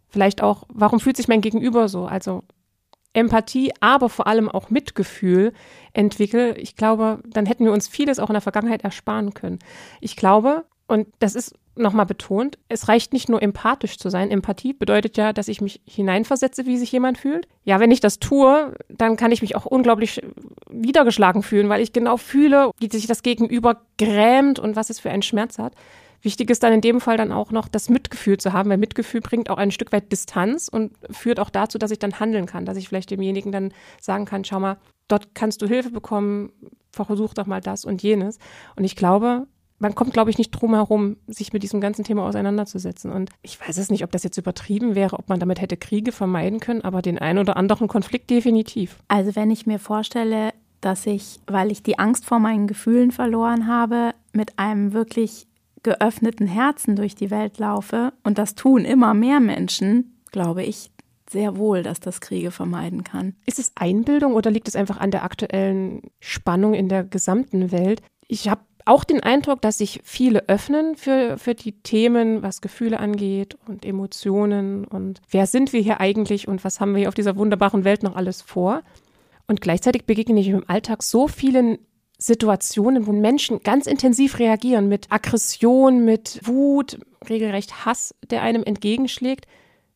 vielleicht auch, warum fühlt sich mein Gegenüber so? Also Empathie, aber vor allem auch Mitgefühl entwickle, ich glaube, dann hätten wir uns vieles auch in der Vergangenheit ersparen können. Ich glaube, und das ist nochmal betont, es reicht nicht nur empathisch zu sein. Empathie bedeutet ja, dass ich mich hineinversetze, wie sich jemand fühlt. Ja, wenn ich das tue, dann kann ich mich auch unglaublich niedergeschlagen fühlen, weil ich genau fühle, wie sich das Gegenüber grämt und was es für einen Schmerz hat. Wichtig ist dann in dem Fall dann auch noch das Mitgefühl zu haben, weil Mitgefühl bringt auch ein Stück weit Distanz und führt auch dazu, dass ich dann handeln kann, dass ich vielleicht demjenigen dann sagen kann, schau mal, dort kannst du Hilfe bekommen, versuch doch mal das und jenes. Und ich glaube, man kommt, glaube ich, nicht drum herum, sich mit diesem ganzen Thema auseinanderzusetzen. Und ich weiß es nicht, ob das jetzt übertrieben wäre, ob man damit hätte Kriege vermeiden können, aber den einen oder anderen Konflikt definitiv. Also wenn ich mir vorstelle, dass ich, weil ich die Angst vor meinen Gefühlen verloren habe, mit einem wirklich geöffneten Herzen durch die Welt laufe, und das tun immer mehr Menschen, glaube ich sehr wohl, dass das Kriege vermeiden kann. Ist es Einbildung oder liegt es einfach an der aktuellen Spannung in der gesamten Welt? Ich habe auch den Eindruck, dass sich viele öffnen für, für die Themen, was Gefühle angeht und Emotionen und wer sind wir hier eigentlich und was haben wir hier auf dieser wunderbaren Welt noch alles vor. Und gleichzeitig begegne ich im Alltag so vielen Situationen, wo Menschen ganz intensiv reagieren mit Aggression, mit Wut, regelrecht Hass, der einem entgegenschlägt.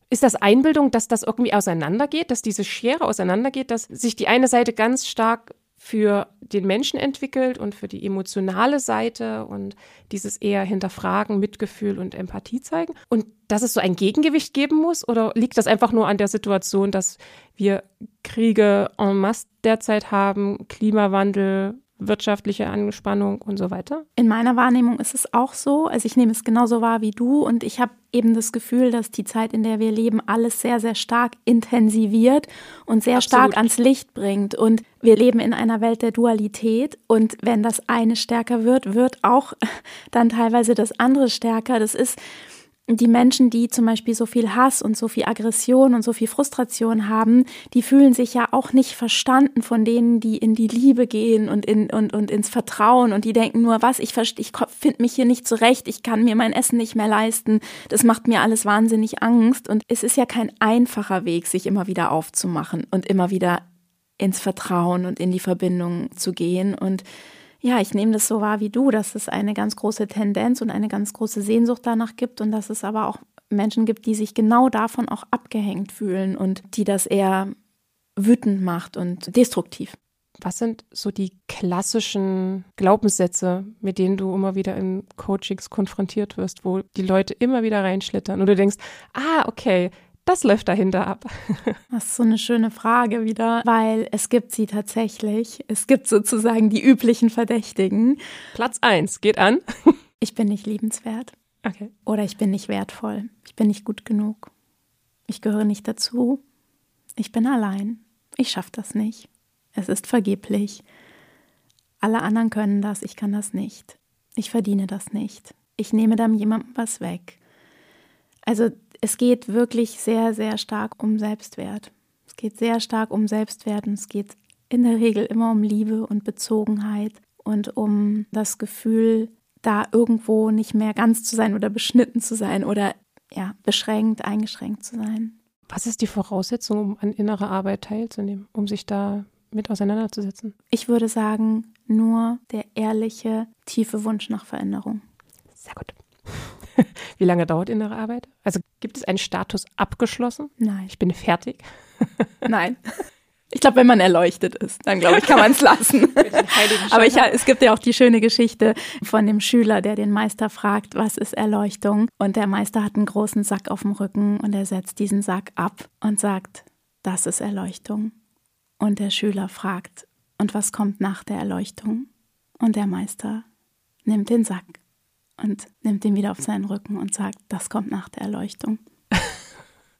Ist das Einbildung, dass das irgendwie auseinandergeht, dass diese Schere auseinandergeht, dass sich die eine Seite ganz stark für den Menschen entwickelt und für die emotionale Seite und dieses eher hinterfragen, Mitgefühl und Empathie zeigen und dass es so ein Gegengewicht geben muss oder liegt das einfach nur an der Situation, dass wir Kriege en masse derzeit haben, Klimawandel, wirtschaftliche Anspannung und so weiter? In meiner Wahrnehmung ist es auch so. Also ich nehme es genauso wahr wie du und ich habe eben das Gefühl, dass die Zeit, in der wir leben, alles sehr, sehr stark intensiviert und sehr Absolut. stark ans Licht bringt. Und wir leben in einer Welt der Dualität und wenn das eine stärker wird, wird auch dann teilweise das andere stärker. Das ist die Menschen, die zum Beispiel so viel Hass und so viel Aggression und so viel Frustration haben, die fühlen sich ja auch nicht verstanden von denen, die in die Liebe gehen und, in, und, und ins Vertrauen und die denken nur, was, ich, ich finde mich hier nicht zurecht, ich kann mir mein Essen nicht mehr leisten, das macht mir alles wahnsinnig Angst. Und es ist ja kein einfacher Weg, sich immer wieder aufzumachen und immer wieder ins Vertrauen und in die Verbindung zu gehen. Und ja, ich nehme das so wahr wie du, dass es eine ganz große Tendenz und eine ganz große Sehnsucht danach gibt und dass es aber auch Menschen gibt, die sich genau davon auch abgehängt fühlen und die das eher wütend macht und destruktiv. Was sind so die klassischen Glaubenssätze, mit denen du immer wieder in Coachings konfrontiert wirst, wo die Leute immer wieder reinschlittern und du denkst, ah, okay, das läuft dahinter ab? Das ist so eine schöne Frage wieder, weil es gibt sie tatsächlich. Es gibt sozusagen die üblichen Verdächtigen. Platz eins geht an. Ich bin nicht liebenswert. Okay. Oder ich bin nicht wertvoll. Ich bin nicht gut genug. Ich gehöre nicht dazu. Ich bin allein. Ich schaffe das nicht. Es ist vergeblich. Alle anderen können das, ich kann das nicht. Ich verdiene das nicht. Ich nehme dann jemandem was weg. Also es geht wirklich sehr, sehr stark um Selbstwert. Es geht sehr stark um Selbstwert und es geht in der Regel immer um Liebe und Bezogenheit und um das Gefühl, da irgendwo nicht mehr ganz zu sein oder beschnitten zu sein oder ja, beschränkt, eingeschränkt zu sein. Was ist die Voraussetzung, um an innerer Arbeit teilzunehmen, um sich da mit auseinanderzusetzen? Ich würde sagen, nur der ehrliche, tiefe Wunsch nach Veränderung. Sehr gut. Wie lange dauert innere Arbeit? Also gibt es einen Status abgeschlossen? Nein. Ich bin fertig? Nein. Ich glaube, wenn man erleuchtet ist, dann glaube ich, kann man es lassen. Aber ich, es gibt ja auch die schöne Geschichte von dem Schüler, der den Meister fragt, was ist Erleuchtung? Und der Meister hat einen großen Sack auf dem Rücken und er setzt diesen Sack ab und sagt, das ist Erleuchtung. Und der Schüler fragt, und was kommt nach der Erleuchtung? Und der Meister nimmt den Sack und nimmt ihn wieder auf seinen Rücken und sagt, das kommt nach der Erleuchtung.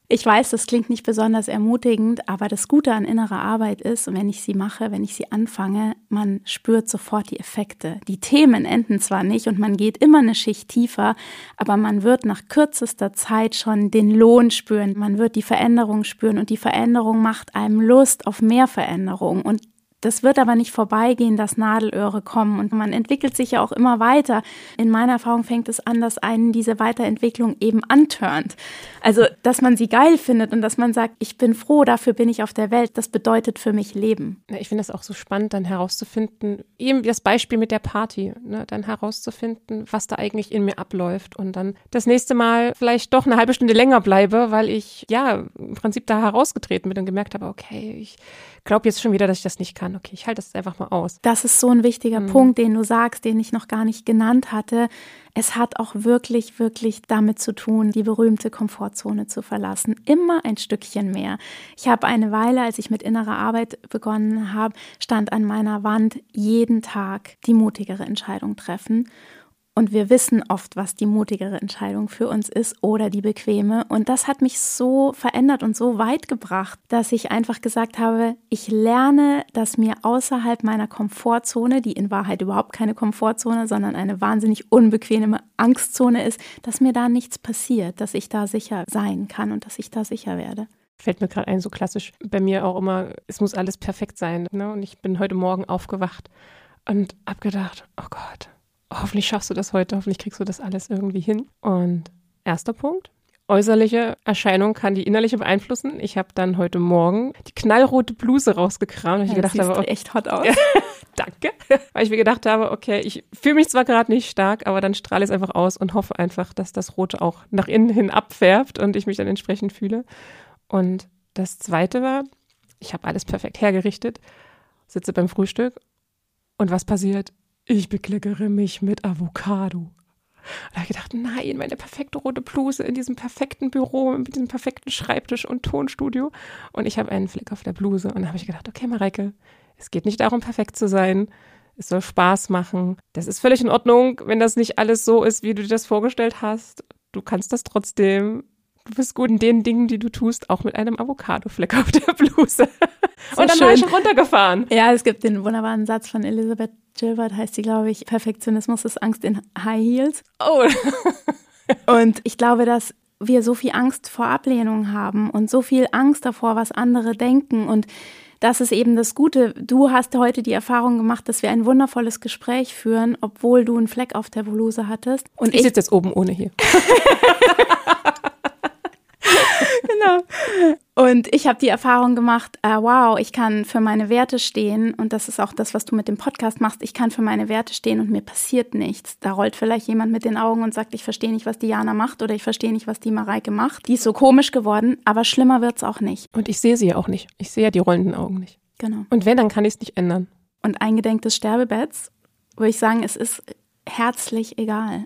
Ich weiß, das klingt nicht besonders ermutigend, aber das Gute an innerer Arbeit ist, wenn ich sie mache, wenn ich sie anfange, man spürt sofort die Effekte. Die Themen enden zwar nicht und man geht immer eine Schicht tiefer, aber man wird nach kürzester Zeit schon den Lohn spüren, man wird die Veränderung spüren und die Veränderung macht einem Lust auf mehr Veränderung und das wird aber nicht vorbeigehen, dass Nadelöhre kommen und man entwickelt sich ja auch immer weiter. In meiner Erfahrung fängt es an, dass einen diese Weiterentwicklung eben antörnt. Also, dass man sie geil findet und dass man sagt, ich bin froh, dafür bin ich auf der Welt. Das bedeutet für mich Leben. Ja, ich finde das auch so spannend, dann herauszufinden, eben das Beispiel mit der Party, ne, dann herauszufinden, was da eigentlich in mir abläuft und dann das nächste Mal vielleicht doch eine halbe Stunde länger bleibe, weil ich ja im Prinzip da herausgetreten bin und gemerkt habe, okay, ich glaube jetzt schon wieder, dass ich das nicht kann. Okay, ich halte das einfach mal aus. Das ist so ein wichtiger mhm. Punkt, den du sagst, den ich noch gar nicht genannt hatte. Es hat auch wirklich, wirklich damit zu tun, die berühmte Komfortzone zu verlassen. Immer ein Stückchen mehr. Ich habe eine Weile, als ich mit innerer Arbeit begonnen habe, stand an meiner Wand jeden Tag die mutigere Entscheidung treffen. Und wir wissen oft, was die mutigere Entscheidung für uns ist oder die bequeme. Und das hat mich so verändert und so weit gebracht, dass ich einfach gesagt habe, ich lerne, dass mir außerhalb meiner Komfortzone, die in Wahrheit überhaupt keine Komfortzone, sondern eine wahnsinnig unbequeme Angstzone ist, dass mir da nichts passiert, dass ich da sicher sein kann und dass ich da sicher werde. Fällt mir gerade ein, so klassisch bei mir auch immer, es muss alles perfekt sein. Ne? Und ich bin heute Morgen aufgewacht und habe gedacht, oh Gott, hoffentlich schaffst du das heute, hoffentlich kriegst du das alles irgendwie hin. Und erster Punkt. Äußerliche Erscheinung kann die innerliche beeinflussen. Ich habe dann heute Morgen die knallrote Bluse rausgekramt. Ja, ich gedacht habe, okay, echt hot aus. danke. Weil ich mir gedacht habe, okay, ich fühle mich zwar gerade nicht stark, aber dann strahle ich es einfach aus und hoffe einfach, dass das Rote auch nach innen hin abfärbt und ich mich dann entsprechend fühle. Und das Zweite war, ich habe alles perfekt hergerichtet, sitze beim Frühstück und was passiert? Ich bekleckere mich mit Avocado. Da habe ich gedacht, nein, meine perfekte rote Bluse in diesem perfekten Büro, mit diesem perfekten Schreibtisch und Tonstudio. Und ich habe einen Fleck auf der Bluse. Und da habe ich gedacht, okay, Mareike, es geht nicht darum, perfekt zu sein. Es soll Spaß machen. Das ist völlig in Ordnung, wenn das nicht alles so ist, wie du dir das vorgestellt hast. Du kannst das trotzdem. Du bist gut in den Dingen, die du tust, auch mit einem Avocado-Fleck auf der Bluse. So und dann schön. war ich schon runtergefahren. Ja, es gibt den wunderbaren Satz von Elisabeth Gilbert, heißt sie, glaube ich, Perfektionismus ist Angst in High Heels. Oh. und ich glaube, dass wir so viel Angst vor Ablehnung haben und so viel Angst davor, was andere denken und das ist eben das Gute. Du hast heute die Erfahrung gemacht, dass wir ein wundervolles Gespräch führen, obwohl du einen Fleck auf der Bluse hattest. Und ich, ich sitze jetzt oben ohne hier. genau. Und ich habe die Erfahrung gemacht, äh, wow, ich kann für meine Werte stehen und das ist auch das, was du mit dem Podcast machst. Ich kann für meine Werte stehen und mir passiert nichts. Da rollt vielleicht jemand mit den Augen und sagt, ich verstehe nicht, was Diana macht oder ich verstehe nicht, was die Mareike macht. Die ist so komisch geworden, aber schlimmer wird's auch nicht. Und ich sehe sie ja auch nicht. Ich sehe ja die rollenden Augen nicht. Genau. Und wenn, dann kann ich es nicht ändern. Und eingedenk des Sterbebetts würde ich sagen, es ist herzlich egal.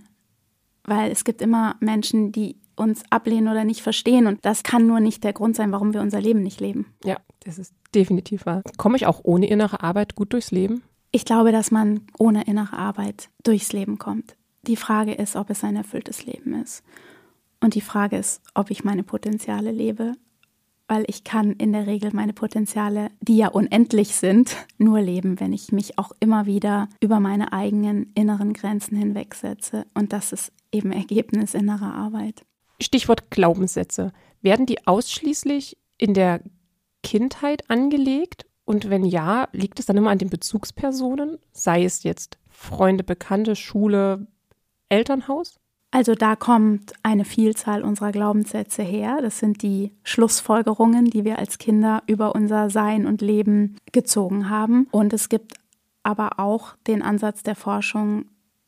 Weil es gibt immer Menschen, die uns ablehnen oder nicht verstehen. Und das kann nur nicht der Grund sein, warum wir unser Leben nicht leben. Ja, das ist definitiv wahr. Komme ich auch ohne innere Arbeit gut durchs Leben? Ich glaube, dass man ohne innere Arbeit durchs Leben kommt. Die Frage ist, ob es ein erfülltes Leben ist. Und die Frage ist, ob ich meine Potenziale lebe weil ich kann in der Regel meine Potenziale, die ja unendlich sind, nur leben, wenn ich mich auch immer wieder über meine eigenen inneren Grenzen hinwegsetze. Und das ist eben Ergebnis innerer Arbeit. Stichwort Glaubenssätze. Werden die ausschließlich in der Kindheit angelegt? Und wenn ja, liegt es dann immer an den Bezugspersonen, sei es jetzt Freunde, Bekannte, Schule, Elternhaus? Also da kommt eine Vielzahl unserer Glaubenssätze her. Das sind die Schlussfolgerungen, die wir als Kinder über unser Sein und Leben gezogen haben. Und es gibt aber auch den Ansatz der Forschung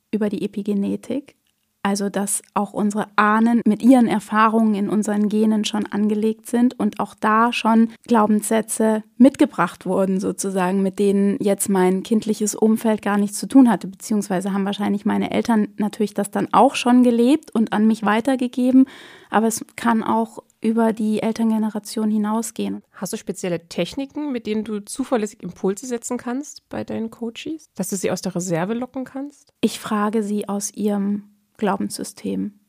über die Epigenetik. Also, dass auch unsere Ahnen mit ihren Erfahrungen in unseren Genen schon angelegt sind und auch da schon Glaubenssätze mitgebracht wurden, sozusagen, mit denen jetzt mein kindliches Umfeld gar nichts zu tun hatte, beziehungsweise haben wahrscheinlich meine Eltern natürlich das dann auch schon gelebt und an mich weitergegeben. Aber es kann auch über die Elterngeneration hinausgehen. Hast du spezielle Techniken, mit denen du zuverlässig Impulse setzen kannst bei deinen Coaches? Dass du sie aus der Reserve locken kannst? Ich frage sie aus ihrem Glaubenssystem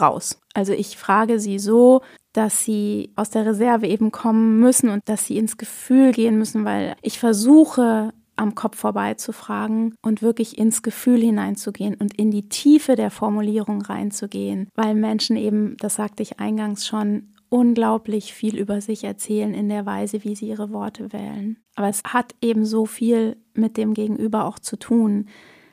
raus. Also ich frage sie so, dass sie aus der Reserve eben kommen müssen und dass sie ins Gefühl gehen müssen, weil ich versuche am Kopf vorbei zu fragen und wirklich ins Gefühl hineinzugehen und in die Tiefe der Formulierung reinzugehen, weil Menschen eben, das sagte ich eingangs schon, unglaublich viel über sich erzählen in der Weise, wie sie ihre Worte wählen. Aber es hat eben so viel mit dem Gegenüber auch zu tun.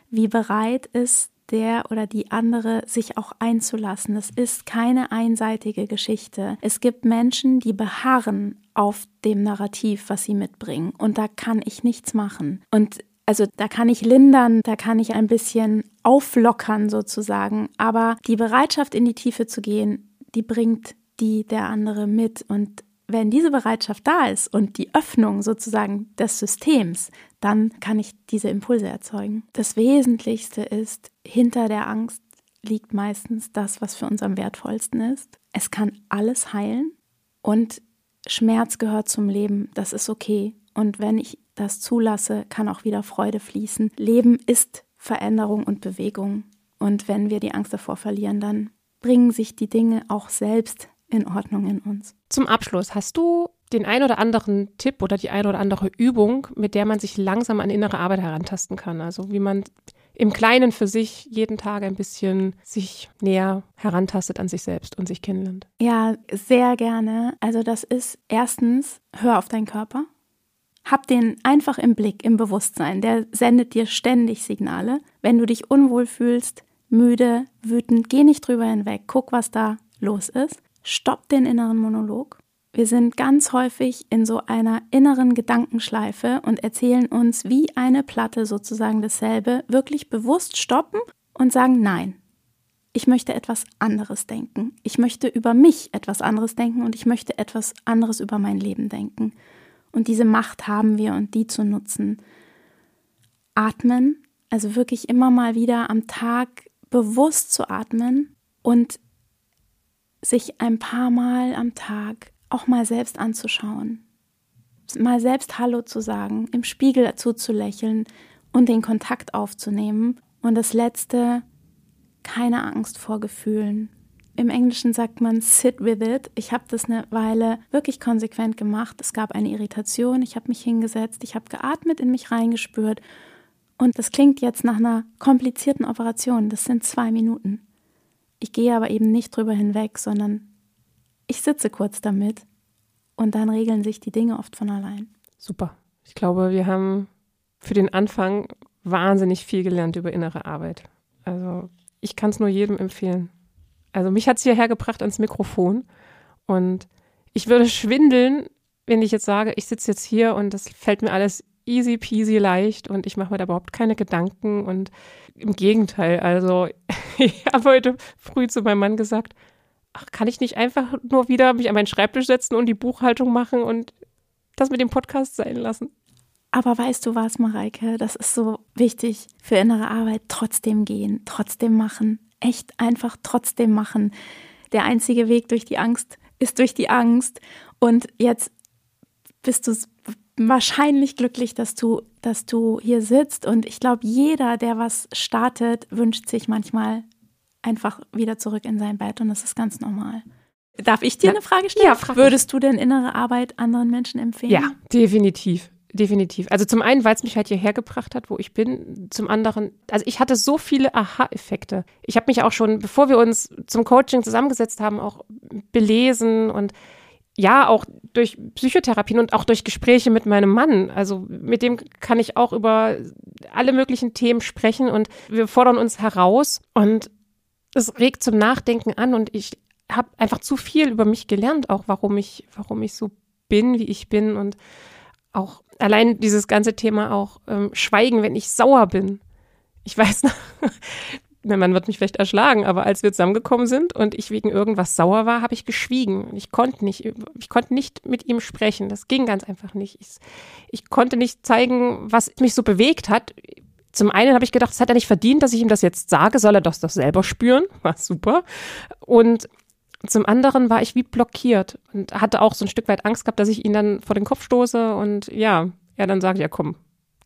Wie bereit ist der oder die andere sich auch einzulassen. Es ist keine einseitige Geschichte. Es gibt Menschen, die beharren auf dem Narrativ, was sie mitbringen. Und da kann ich nichts machen. Und also da kann ich lindern, da kann ich ein bisschen auflockern sozusagen. Aber die Bereitschaft in die Tiefe zu gehen, die bringt die der andere mit. Und wenn diese Bereitschaft da ist und die Öffnung sozusagen des Systems, dann kann ich diese Impulse erzeugen. Das Wesentlichste ist, hinter der Angst liegt meistens das, was für uns am wertvollsten ist. Es kann alles heilen und Schmerz gehört zum Leben, das ist okay. Und wenn ich das zulasse, kann auch wieder Freude fließen. Leben ist Veränderung und Bewegung. Und wenn wir die Angst davor verlieren, dann bringen sich die Dinge auch selbst in Ordnung in uns. Zum Abschluss, hast du den ein oder anderen Tipp oder die ein oder andere Übung, mit der man sich langsam an innere Arbeit herantasten kann? Also wie man im Kleinen für sich jeden Tag ein bisschen sich näher herantastet an sich selbst und sich kennenlernt? Ja, sehr gerne. Also das ist erstens, hör auf deinen Körper. Hab den einfach im Blick, im Bewusstsein. Der sendet dir ständig Signale. Wenn du dich unwohl fühlst, müde, wütend, geh nicht drüber hinweg. Guck, was da los ist. Stopp den inneren Monolog. Wir sind ganz häufig in so einer inneren Gedankenschleife und erzählen uns wie eine Platte sozusagen dasselbe, wirklich bewusst stoppen und sagen Nein. Ich möchte etwas anderes denken. Ich möchte über mich etwas anderes denken und ich möchte etwas anderes über mein Leben denken. Und diese Macht haben wir und die zu nutzen. Atmen, also wirklich immer mal wieder am Tag bewusst zu atmen und sich ein paar Mal am Tag auch mal selbst anzuschauen, mal selbst Hallo zu sagen, im Spiegel zuzulächeln und den Kontakt aufzunehmen. Und das Letzte, keine Angst vor Gefühlen. Im Englischen sagt man sit with it. Ich habe das eine Weile wirklich konsequent gemacht. Es gab eine Irritation, ich habe mich hingesetzt, ich habe geatmet, in mich reingespürt. Und das klingt jetzt nach einer komplizierten Operation. Das sind zwei Minuten. Ich gehe aber eben nicht drüber hinweg, sondern ich sitze kurz damit und dann regeln sich die Dinge oft von allein. Super. Ich glaube, wir haben für den Anfang wahnsinnig viel gelernt über innere Arbeit. Also ich kann es nur jedem empfehlen. Also mich hat es hierher gebracht ans Mikrofon und ich würde schwindeln, wenn ich jetzt sage, ich sitze jetzt hier und das fällt mir alles easy peasy leicht und ich mache mir da überhaupt keine Gedanken und im Gegenteil, also ich habe heute früh zu meinem Mann gesagt, ach, kann ich nicht einfach nur wieder mich an meinen Schreibtisch setzen und die Buchhaltung machen und das mit dem Podcast sein lassen? Aber weißt du was, Mareike, das ist so wichtig für innere Arbeit. Trotzdem gehen, trotzdem machen. Echt einfach trotzdem machen. Der einzige Weg durch die Angst ist durch die Angst. Und jetzt bist du wahrscheinlich glücklich, dass du, dass du hier sitzt. Und ich glaube, jeder, der was startet, wünscht sich manchmal einfach wieder zurück in sein Bett und das ist ganz normal. Darf ich dir ja. eine Frage stellen? Ja, frag Würdest du denn innere Arbeit anderen Menschen empfehlen? Ja, definitiv. Definitiv. Also zum einen, weil es mich halt hierher gebracht hat, wo ich bin. Zum anderen, also ich hatte so viele Aha-Effekte. Ich habe mich auch schon, bevor wir uns zum Coaching zusammengesetzt haben, auch belesen und ja, auch durch Psychotherapien und auch durch Gespräche mit meinem Mann. Also mit dem kann ich auch über alle möglichen Themen sprechen und wir fordern uns heraus und es regt zum Nachdenken an und ich habe einfach zu viel über mich gelernt, auch warum ich, warum ich so bin, wie ich bin und auch allein dieses ganze Thema auch ähm, Schweigen, wenn ich sauer bin. Ich weiß noch, mein wird mich vielleicht erschlagen, aber als wir zusammengekommen sind und ich wegen irgendwas sauer war, habe ich geschwiegen. Ich konnte nicht, ich konnte nicht mit ihm sprechen. Das ging ganz einfach nicht. Ich, ich konnte nicht zeigen, was mich so bewegt hat. Zum einen habe ich gedacht, es hat er nicht verdient, dass ich ihm das jetzt sage, soll er das doch selber spüren. War super. Und zum anderen war ich wie blockiert und hatte auch so ein Stück weit Angst gehabt, dass ich ihn dann vor den Kopf stoße und ja, er dann sagt, ja komm,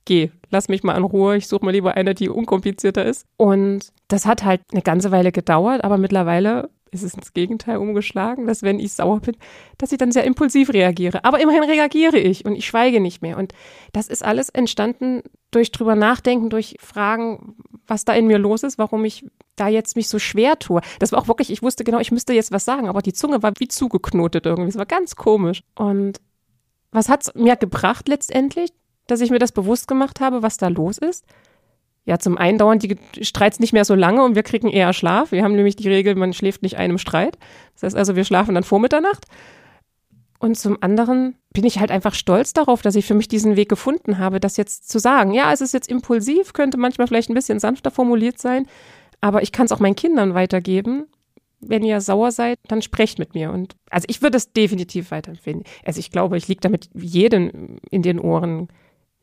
geh, lass mich mal in Ruhe, ich suche mal lieber eine, die unkomplizierter ist. Und das hat halt eine ganze Weile gedauert, aber mittlerweile ist es ins Gegenteil umgeschlagen, dass wenn ich sauer bin, dass ich dann sehr impulsiv reagiere. Aber immerhin reagiere ich und ich schweige nicht mehr. Und das ist alles entstanden durch drüber nachdenken, durch Fragen, was da in mir los ist, warum ich da jetzt mich so schwer tue. Das war auch wirklich, ich wusste genau, ich müsste jetzt was sagen, aber die Zunge war wie zugeknotet irgendwie. Es war ganz komisch. Und was hat es mir gebracht letztendlich, dass ich mir das bewusst gemacht habe, was da los ist? Ja, zum einen dauern die Streits nicht mehr so lange und wir kriegen eher Schlaf. Wir haben nämlich die Regel, man schläft nicht einem Streit. Das heißt also, wir schlafen dann vor Mitternacht. Und zum anderen bin ich halt einfach stolz darauf, dass ich für mich diesen Weg gefunden habe, das jetzt zu sagen. Ja, es ist jetzt impulsiv, könnte manchmal vielleicht ein bisschen sanfter formuliert sein, aber ich kann es auch meinen Kindern weitergeben. Wenn ihr sauer seid, dann sprecht mit mir. Und also ich würde es definitiv weiterempfehlen. Also ich glaube, ich liege damit jedem in den Ohren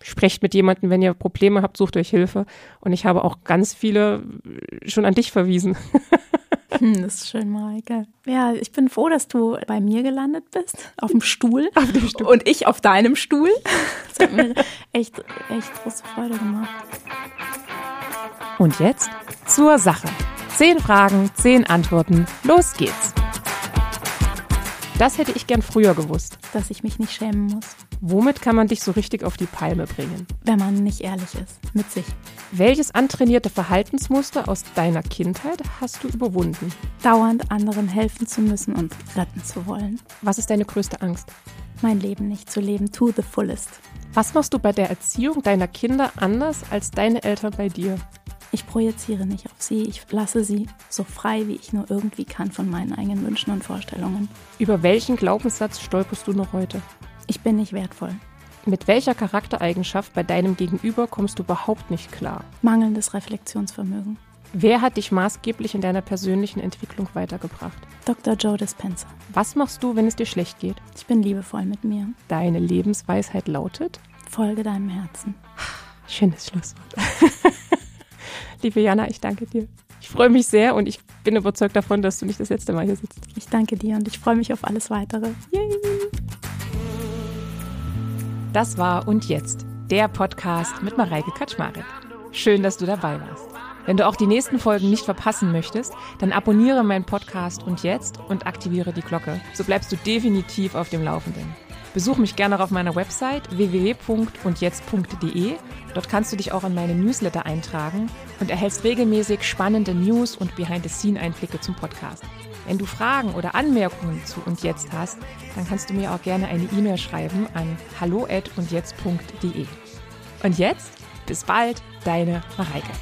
sprecht mit jemandem, wenn ihr Probleme habt, sucht euch Hilfe. Und ich habe auch ganz viele schon an dich verwiesen. Hm, das ist schön, Mareike. Ja, ich bin froh, dass du bei mir gelandet bist, auf dem Stuhl. Auf dem Stuhl. Und ich auf deinem Stuhl. Das hat mir echt, echt große Freude gemacht. Und jetzt zur Sache. Zehn Fragen, zehn Antworten. Los geht's. Das hätte ich gern früher gewusst. Dass ich mich nicht schämen muss. Womit kann man dich so richtig auf die Palme bringen? Wenn man nicht ehrlich ist mit sich. Welches antrainierte Verhaltensmuster aus deiner Kindheit hast du überwunden? Dauernd anderen helfen zu müssen und retten zu wollen. Was ist deine größte Angst? Mein Leben nicht zu leben, to the fullest. Was machst du bei der Erziehung deiner Kinder anders als deine Eltern bei dir? Ich projiziere nicht auf sie, ich lasse sie so frei, wie ich nur irgendwie kann von meinen eigenen Wünschen und Vorstellungen. Über welchen Glaubenssatz stolperst du noch heute? Ich bin nicht wertvoll. Mit welcher Charaktereigenschaft bei deinem Gegenüber kommst du überhaupt nicht klar? Mangelndes Reflexionsvermögen. Wer hat dich maßgeblich in deiner persönlichen Entwicklung weitergebracht? Dr. Joe Dispenza. Was machst du, wenn es dir schlecht geht? Ich bin liebevoll mit mir. Deine Lebensweisheit lautet? Folge deinem Herzen. Schönes Schlusswort. Liebe Jana, ich danke dir. Ich freue mich sehr und ich bin überzeugt davon, dass du nicht das letzte Mal hier sitzt. Ich danke dir und ich freue mich auf alles weitere. Yay! Das war Und Jetzt, der Podcast mit Mareike Kaczmarek. Schön, dass du dabei warst. Wenn du auch die nächsten Folgen nicht verpassen möchtest, dann abonniere meinen Podcast Und Jetzt und aktiviere die Glocke. So bleibst du definitiv auf dem Laufenden. Besuch mich gerne auf meiner Website www.undjetzt.de. Dort kannst du dich auch in meine Newsletter eintragen und erhältst regelmäßig spannende News und Behind-the-Scene-Einblicke zum Podcast. Wenn du Fragen oder Anmerkungen zu und jetzt hast, dann kannst du mir auch gerne eine E-Mail schreiben an hallo@undjetzt.de. Und jetzt bis bald, deine Mareike.